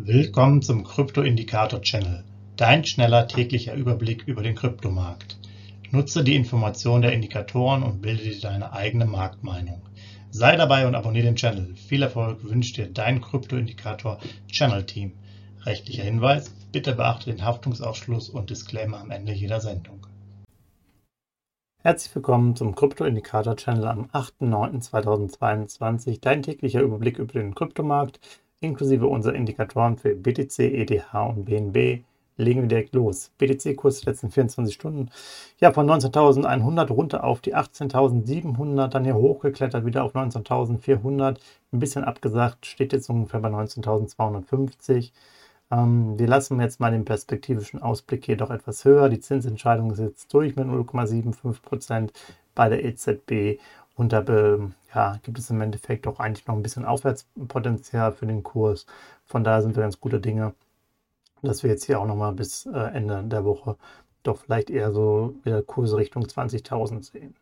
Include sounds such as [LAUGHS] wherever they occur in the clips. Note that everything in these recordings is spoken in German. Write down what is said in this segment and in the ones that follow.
Willkommen zum Krypto-Indikator-Channel, dein schneller täglicher Überblick über den Kryptomarkt. Nutze die Informationen der Indikatoren und bilde dir deine eigene Marktmeinung. Sei dabei und abonniere den Channel. Viel Erfolg wünscht dir dein Krypto-Indikator-Channel-Team. Rechtlicher Hinweis, bitte beachte den Haftungsausschluss und Disclaimer am Ende jeder Sendung. Herzlich willkommen zum Krypto-Indikator-Channel am 8.9.2022, dein täglicher Überblick über den Kryptomarkt inklusive unserer Indikatoren für BTC, ETH und BNB. Legen wir direkt los. BTC-Kurs der letzten 24 Stunden. Ja, von 19.100 runter auf die 18.700, dann hier hochgeklettert, wieder auf 19.400. Ein bisschen abgesagt, steht jetzt ungefähr bei 19.250. Ähm, wir lassen jetzt mal den perspektivischen Ausblick jedoch etwas höher. Die Zinsentscheidung ist jetzt durch mit 0,75 Prozent bei der EZB und da ja, gibt es im Endeffekt auch eigentlich noch ein bisschen Aufwärtspotenzial für den Kurs. Von daher sind wir ganz gute Dinge, dass wir jetzt hier auch nochmal bis äh, Ende der Woche doch vielleicht eher so wieder Kurse Richtung 20.000 sehen.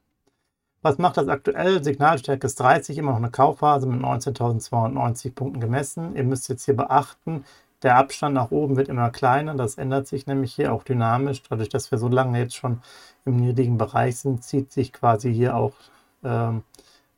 Was macht das aktuell? Signalstärke ist 30, immer noch eine Kaufphase mit 19.290 Punkten gemessen. Ihr müsst jetzt hier beachten, der Abstand nach oben wird immer kleiner. Das ändert sich nämlich hier auch dynamisch. Dadurch, dass wir so lange jetzt schon im niedrigen Bereich sind, zieht sich quasi hier auch ähm,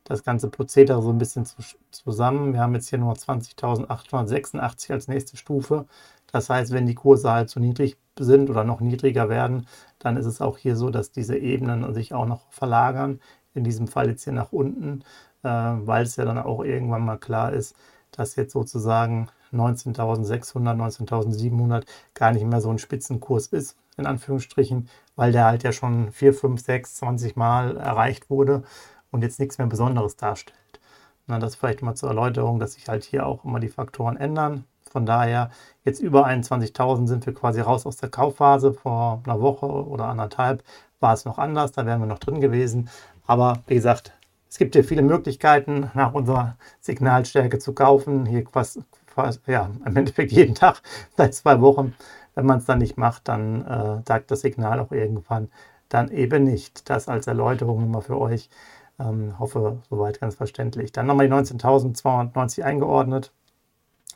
das ganze Prozedere so ein bisschen zu, zusammen. Wir haben jetzt hier nur 20.886 als nächste Stufe. Das heißt, wenn die Kurse halt zu niedrig sind oder noch niedriger werden, dann ist es auch hier so, dass diese Ebenen sich auch noch verlagern. In diesem Fall jetzt hier nach unten, äh, weil es ja dann auch irgendwann mal klar ist, dass jetzt sozusagen 19.600, 19.700 gar nicht mehr so ein Spitzenkurs ist, in Anführungsstrichen, weil der halt ja schon 4, 5, 6, 20 Mal erreicht wurde und jetzt nichts mehr Besonderes darstellt. Na, das vielleicht mal zur Erläuterung, dass sich halt hier auch immer die Faktoren ändern. Von daher, jetzt über 21.000 sind wir quasi raus aus der Kaufphase. Vor einer Woche oder anderthalb war es noch anders, da wären wir noch drin gewesen. Aber wie gesagt, es gibt hier viele Möglichkeiten, nach unserer Signalstärke zu kaufen. Hier fast, fast ja, im Endeffekt jeden Tag [LAUGHS] seit zwei Wochen. Wenn man es dann nicht macht, dann äh, sagt das Signal auch irgendwann dann eben nicht. Das als Erläuterung nochmal für euch. Ähm, hoffe, soweit ganz verständlich. Dann nochmal die 19.290 eingeordnet.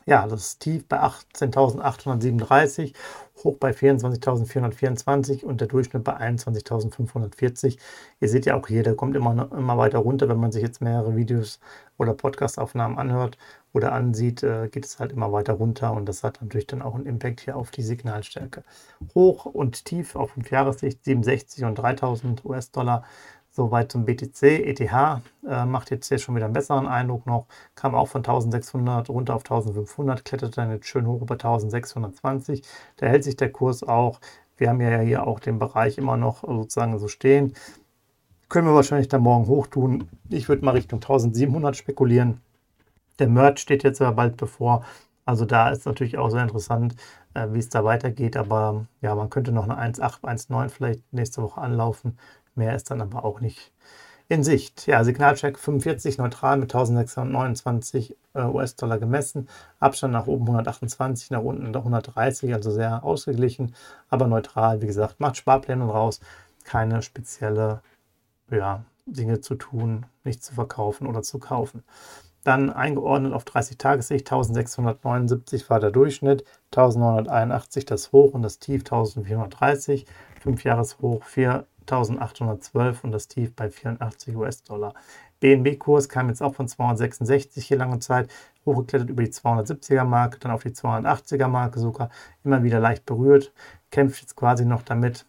Ja, das ist tief bei 18.837, hoch bei 24.424 und der Durchschnitt bei 21.540. Ihr seht ja auch hier, der kommt immer, immer weiter runter, wenn man sich jetzt mehrere Videos oder Podcastaufnahmen anhört oder ansieht, äh, geht es halt immer weiter runter und das hat natürlich dann auch einen Impact hier auf die Signalstärke. Hoch und tief auf 5 Jahressicht 67 und 3000 US-Dollar Soweit zum BTC. ETH äh, macht jetzt hier schon wieder einen besseren Eindruck noch. Kam auch von 1600 runter auf 1500, klettert dann jetzt schön hoch über 1620. Da hält sich der Kurs auch. Wir haben ja hier auch den Bereich immer noch sozusagen so stehen. Können wir wahrscheinlich dann morgen hoch tun. Ich würde mal Richtung 1700 spekulieren. Der Merch steht jetzt aber bald bevor. Also da ist natürlich auch sehr interessant, äh, wie es da weitergeht. Aber ja, man könnte noch eine 1,8, 1,9 vielleicht nächste Woche anlaufen. Mehr ist dann aber auch nicht in Sicht. Ja, Signalcheck 45 neutral mit 1629 äh, US-Dollar gemessen. Abstand nach oben 128, nach unten 130, also sehr ausgeglichen, aber neutral. Wie gesagt, macht Sparpläne raus. Keine spezielle ja, Dinge zu tun, nicht zu verkaufen oder zu kaufen. Dann eingeordnet auf 30 Tagessicht 1679 war der Durchschnitt, 1981 das Hoch und das Tief 1430, 5 Jahreshoch 4 1812 und das Tief bei 84 US-Dollar. BNB-Kurs kam jetzt auch von 266 hier lange Zeit, hochgeklettert über die 270er-Marke, dann auf die 280er-Marke sogar, immer wieder leicht berührt, kämpft jetzt quasi noch damit,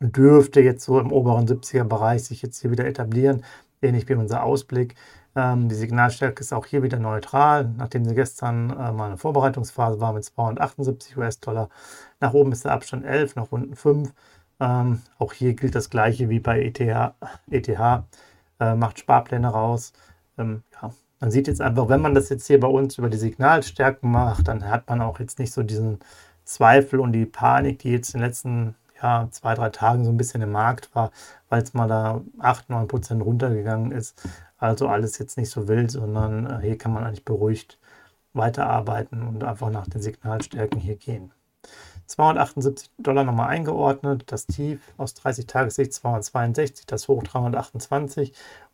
dürfte jetzt so im oberen 70er-Bereich sich jetzt hier wieder etablieren, ähnlich wie unser Ausblick. Ähm, die Signalstärke ist auch hier wieder neutral, nachdem sie gestern äh, mal eine Vorbereitungsphase war mit 278 US-Dollar. Nach oben ist der Abstand 11, nach unten 5. Ähm, auch hier gilt das gleiche wie bei ETH. ETH äh, macht Sparpläne raus. Ähm, ja, man sieht jetzt einfach, wenn man das jetzt hier bei uns über die Signalstärken macht, dann hat man auch jetzt nicht so diesen Zweifel und die Panik, die jetzt in den letzten ja, zwei, drei Tagen so ein bisschen im Markt war, weil es mal da 8, 9 Prozent runtergegangen ist. Also alles jetzt nicht so wild, sondern äh, hier kann man eigentlich beruhigt weiterarbeiten und einfach nach den Signalstärken hier gehen. 278 Dollar nochmal eingeordnet, das Tief aus 30 Tagessicht 262, das Hoch 328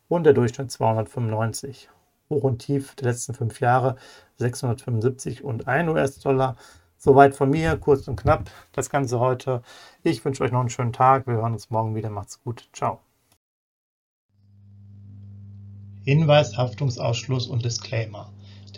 und der Durchschnitt 295. Hoch und Tief der letzten fünf Jahre 675 und 1 US-Dollar. Soweit von mir, kurz und knapp das Ganze heute. Ich wünsche euch noch einen schönen Tag. Wir hören uns morgen wieder. Macht's gut. Ciao. Hinweis, Haftungsausschluss und Disclaimer.